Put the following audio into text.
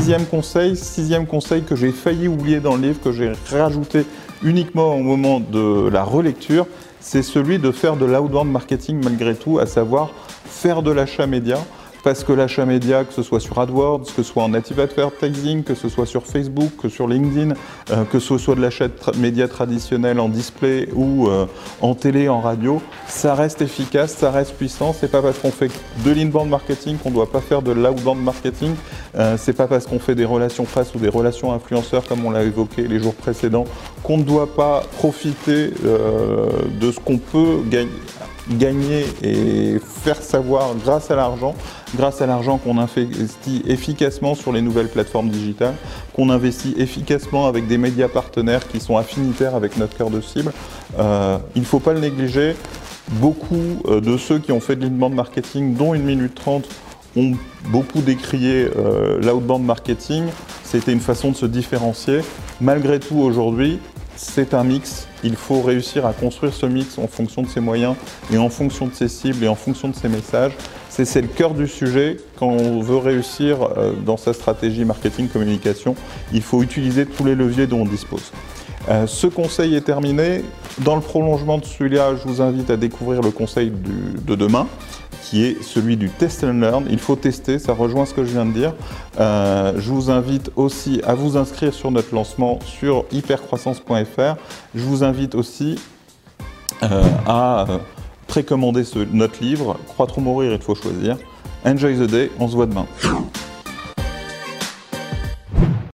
sixième conseil, sixième conseil que j'ai failli oublier dans le livre, que j'ai rajouté uniquement au moment de la relecture, c'est celui de faire de l'outbound marketing malgré tout, à savoir faire de l'achat média parce que l'achat média, que ce soit sur AdWords, que ce soit en native advertising, que ce soit sur Facebook, que sur LinkedIn, euh, que ce soit de l'achat média traditionnel en display ou euh, en télé, en radio, ça reste efficace, ça reste puissant. C'est pas parce qu'on fait de l'inbound marketing qu'on ne doit pas faire de l'outbound marketing. Euh, c'est pas parce qu'on fait des relations presse ou des relations influenceurs comme on l'a évoqué les jours précédents qu'on ne doit pas profiter de ce qu'on peut gagner gagner et faire savoir grâce à l'argent, grâce à l'argent qu'on investit efficacement sur les nouvelles plateformes digitales, qu'on investit efficacement avec des médias partenaires qui sont affinitaires avec notre cœur de cible. Euh, il ne faut pas le négliger. Beaucoup euh, de ceux qui ont fait de l'inbound marketing, dont une minute trente, ont beaucoup décrié euh, l'outbound marketing. C'était une façon de se différencier. Malgré tout, aujourd'hui, c'est un mix. Il faut réussir à construire ce mix en fonction de ses moyens et en fonction de ses cibles et en fonction de ses messages. C'est le cœur du sujet. Quand on veut réussir euh, dans sa stratégie marketing communication, il faut utiliser tous les leviers dont on dispose. Euh, ce conseil est terminé. Dans le prolongement de celui-là, je vous invite à découvrir le conseil de demain qui est celui du test and learn. Il faut tester, ça rejoint ce que je viens de dire. Euh, je vous invite aussi à vous inscrire sur notre lancement sur hypercroissance.fr. Je vous invite aussi euh, à euh, précommander notre livre, Croître ou mourir, il faut choisir. Enjoy the day, on se voit demain.